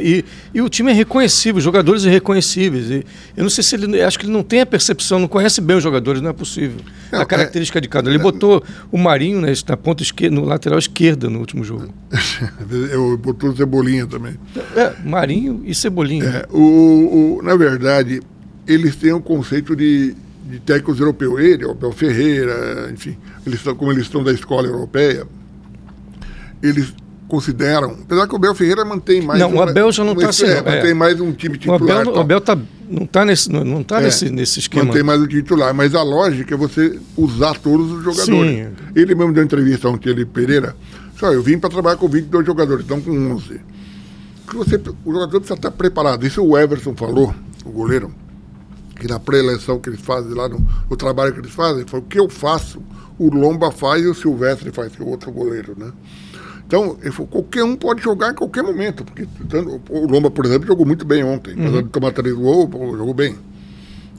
E, e o time é reconhecível, os jogadores irreconhecíveis. E eu não sei se ele. Acho que ele não tem a percepção, não conhece bem os jogadores, não é possível. Não, a característica é, de cada. Ele é, botou o Marinho né, na ponta esquerda, no lateral esquerda no último jogo. eu botou o Cebolinha também. É, Marinho e Cebolinha. É, o, o, na verdade, eles têm um conceito de, de técnicos europeus. Ele, o Abel Ferreira, enfim, eles estão, como eles estão da escola europeia, eles consideram, apesar que o Abel Ferreira mantém mais. Não, um, o Abel já não está assim. É, mantém é. mais um time titular. O Abel, o Abel tá, não está nesse, não tá é, nesse, nesse esquema. Mantém mais um titular, mas a lógica é você usar todos os jogadores. Sim. Ele mesmo deu entrevista ontem, ele Pereira. Só eu vim para trabalhar com 22 jogadores, então com 11. Que você, o jogador precisa estar preparado. Isso o Everson falou, o goleiro, que na pré-eleição que eles fazem lá, no, o trabalho que eles fazem, foi o que eu faço, o Lomba faz e o Silvestre faz, que é o outro goleiro, né? Então, falou, qualquer um pode jogar em qualquer momento. Porque o Lomba, por exemplo, jogou muito bem ontem. Uhum. Apesar de tomar três gols, jogou bem.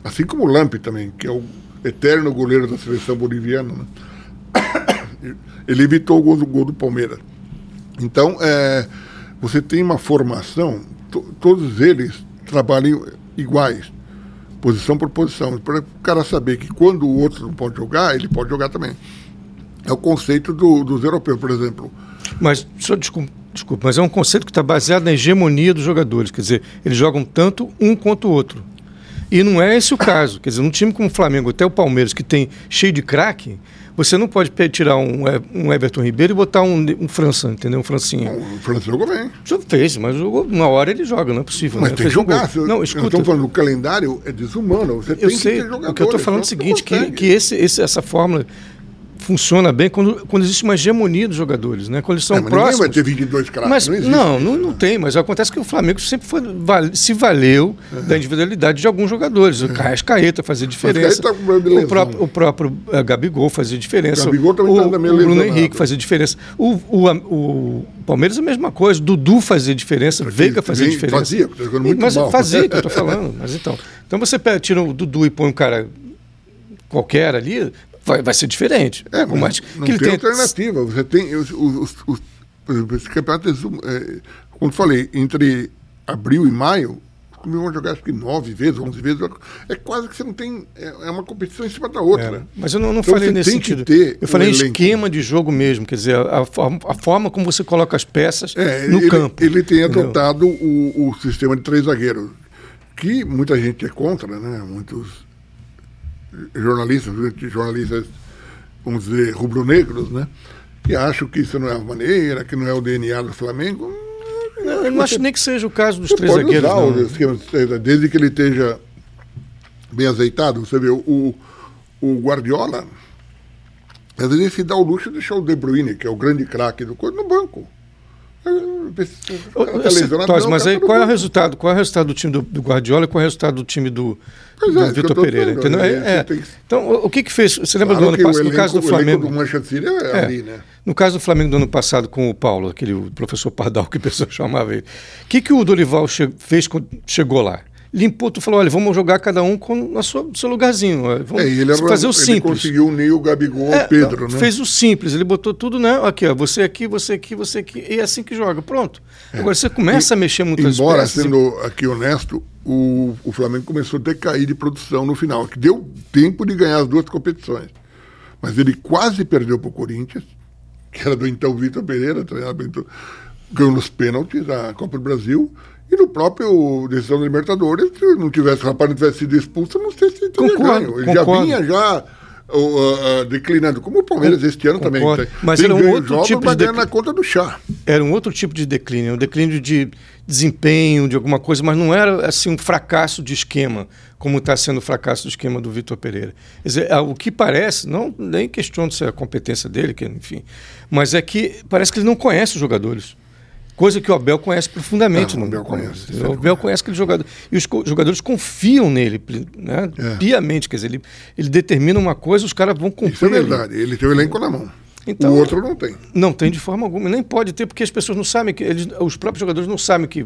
Assim como o Lamp também, que é o eterno goleiro da seleção boliviana. Né? Ele evitou o gol do, gol do Palmeiras. Então, é, você tem uma formação, to, todos eles trabalham iguais, posição por posição, para o cara saber que quando o outro não pode jogar, ele pode jogar também. É o conceito do, dos europeus, por exemplo. Mas, só desculpa, desculpa, mas é um conceito que está baseado na hegemonia dos jogadores. Quer dizer, eles jogam tanto um quanto o outro. E não é esse o caso. Quer dizer, num time como o Flamengo, até o Palmeiras, que tem cheio de craque, você não pode tirar um, um Everton Ribeiro e botar um, um França, entendeu? Um Francinha. o França jogou bem. Já fez, mas jogou, uma hora ele joga, não é possível. Mas né? tem que jogar. Um não, escuta. Estamos falando, o calendário é desumano. Você eu tem sei, que ter O que eu estou falando é o seguinte, que, que esse, esse, essa fórmula funciona bem quando, quando existe uma hegemonia dos jogadores, né? Quando eles são é, mas próximos. vai ter 22 craques, mas, não, não, não, não, tem, mas acontece que o Flamengo sempre foi, se valeu é. da individualidade de alguns jogadores. O Caeta fazia diferença. Tá o, próprio, o próprio uh, Gabigol fazia diferença. O Gabigol também o, tá o Bruno Henrique fazia diferença. O, o, o Palmeiras é a mesma coisa. Dudu fazia diferença, Porque Veiga fazia diferença. Fazia, jogando muito mas mal. fazia, que eu tô falando. Mas então, então você tira o Dudu e põe um cara qualquer ali, vai, vai ser diferente. É, mas mais, não tem, tem alternativa. Você tem os, os, os, os esse campeonato, é, como eu falei, entre abril e maio, vão jogar acho que nove vezes, onze vezes. É quase que você não tem. É, é uma competição em cima da outra. É, mas eu não, não então falei nesse sentido. eu falei um esquema de jogo mesmo, quer dizer, a, a, a forma como você coloca as peças é, no ele, campo. Ele tem adotado o, o sistema de três zagueiros, que muita gente é contra, né? Muitos jornalistas, jornalistas, vamos dizer, rubro-negros, né? Que acham que isso não é a maneira, que não é o DNA do Flamengo. Não, eu não acho nem que seja o caso dos três zagueiros. Usar não. esquema, desde que ele esteja bem azeitado. Você vê, o, o Guardiola, às vezes se dá o luxo de deixar o De Bruyne, que é o grande craque do corpo, no banco. Tá mas aí qual é o resultado? Qual é o resultado do time do, do Guardiola e qual é o resultado do time do, do é, Vitor Pereira? entendeu? É, é. Então, o, o que que fez? Você lembra claro do ano passado? No caso do Flamengo. Do é, é, ali, né? No caso do Flamengo do ano passado com o Paulo, aquele professor Pardal que a pessoa chamava ele. O que, que o Dorival che fez quando chegou lá? Limpou, tu falou, olha, vamos jogar cada um com no seu lugarzinho. Vamos é, ele fazer o simples. Ele conseguiu unir o Gabigol é, ao Pedro, né? Fez o simples, ele botou tudo, né? Aqui, ó, você aqui, você aqui, você aqui, e é assim que joga, pronto. É. Agora você começa e, a mexer muitas Embora, peças, sendo aqui honesto, o, o Flamengo começou a decair de produção no final, que deu tempo de ganhar as duas competições. Mas ele quase perdeu para o Corinthians, que era do então Vitor Pereira, treinador, ganhou nos pênaltis da Copa do Brasil, e no próprio decisão da Libertadores, se não tivesse, o rapaz não tivesse sido expulso, não sei se teria concordo, ganho. Ele concordo. já vinha já uh, uh, declinando, como o Palmeiras este ano concordo. também. Mas era um outro jogos, tipo de na conta do chá. Era um outro tipo de declínio, um declínio de desempenho, de alguma coisa, mas não era assim um fracasso de esquema, como está sendo o fracasso do esquema do Vitor Pereira. Quer dizer, é, o que parece, não nem questiono se é a competência dele, que, enfim, mas é que parece que ele não conhece os jogadores. Coisa que o Abel conhece profundamente. Ah, o Abel conhece. O Abel conhece aquele jogador. E os jogadores confiam nele, né? É. piamente. Quer dizer, ele, ele determina uma coisa, os caras vão cumprir. Isso é verdade. Ali. Ele tem o elenco na mão. Então, o outro não tem. Não tem de forma alguma. Nem pode ter, porque as pessoas não sabem que. Eles, os próprios jogadores não sabem que,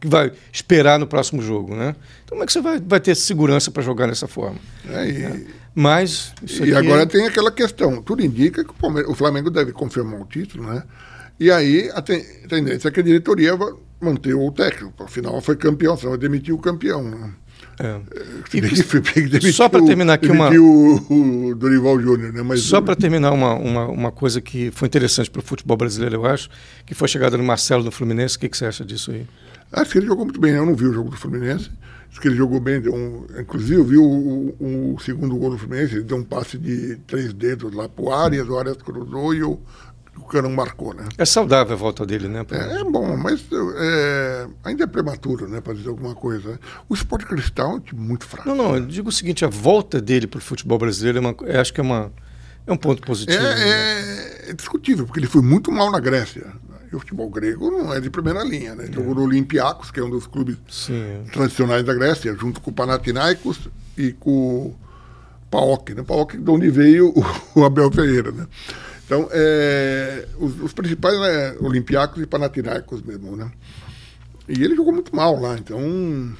que vai esperar no próximo jogo. Né? Então, como é que você vai, vai ter segurança para jogar dessa forma? É, e, é. Mas. e agora tem aquela questão. Tudo indica que o, o Flamengo deve confirmar o título, né? E aí a, tendência é que a diretoria manter o técnico. Afinal, foi campeão, vai demitir o campeão. Né? É. E, só para terminar aqui uma. O, o Dorival Júnior, né? Mas só para terminar uma, uma, uma, coisa que foi interessante para o futebol brasileiro, eu acho, que foi a chegada do Marcelo no Fluminense. O que, que você acha disso aí? Acho que ele jogou muito bem. Eu não vi o jogo do Fluminense. Acho que ele jogou bem. Um, inclusive, eu vi o, o, o, segundo gol do Fluminense. Ele deu um passe de três dedos lá para o Arias. O Arias cruzou e o o cara não marcou, né? É saudável a volta dele, né? É, é, bom, mas é, ainda é prematuro, né, para dizer alguma coisa. O esporte cristal é um time muito fraco. Não, não, eu digo o seguinte, a volta dele para o futebol brasileiro é uma, é, acho que é uma é um ponto positivo. É, né? é, discutível, porque ele foi muito mal na Grécia. E o futebol grego não é de primeira linha, né? Jogou no Olympiacos, que é um dos clubes Sim. tradicionais da Grécia, junto com o Panathinaikos e com o PAOK, né? PAOK de onde veio o Abel Ferreira, né? Então, é, os, os, principais é Olympiacos e Panathinaikos mesmo, né? E ele jogou muito mal lá, então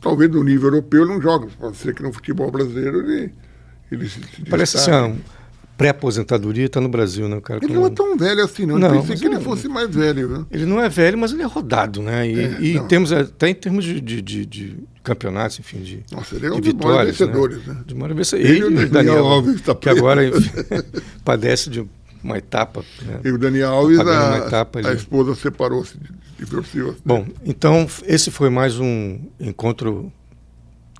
talvez no nível europeu ele não joga. Pode ser que no futebol brasileiro ele, ele se, se Parece assim, pré-aposentadoria está no Brasil, né, cara? Ele não é tão velho assim, não. não pensei que ele fosse mais velho. Né? Ele não é velho, mas ele é rodado, né? E, é, e temos, até em termos de, de, de, de campeonatos, enfim, de, Nossa, ele é um de vitórias. Vencedores, né? né? De maior vencedores. Ele, ele e o Daniel, Alves tá que agora padece de uma etapa. Né? E o Daniel Alves, a, etapa a esposa separou-se, divorciou. Né? Bom, então esse foi mais um encontro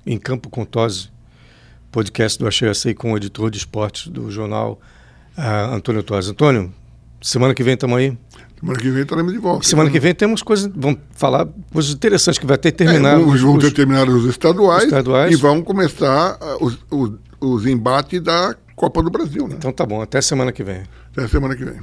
em Campo com Tosse podcast do Achei Sei com o editor de esportes do jornal uh, Antônio Torres. Antônio, semana que vem estamos aí? Semana que vem estaremos de volta. Semana que vem temos coisas, vamos falar coisas interessantes que vai ter terminado. É, os, ter terminado os estaduais, estaduais, e vão começar uh, os, os, os embates da Copa do Brasil, né? Então tá bom, até semana que vem. Até semana que vem.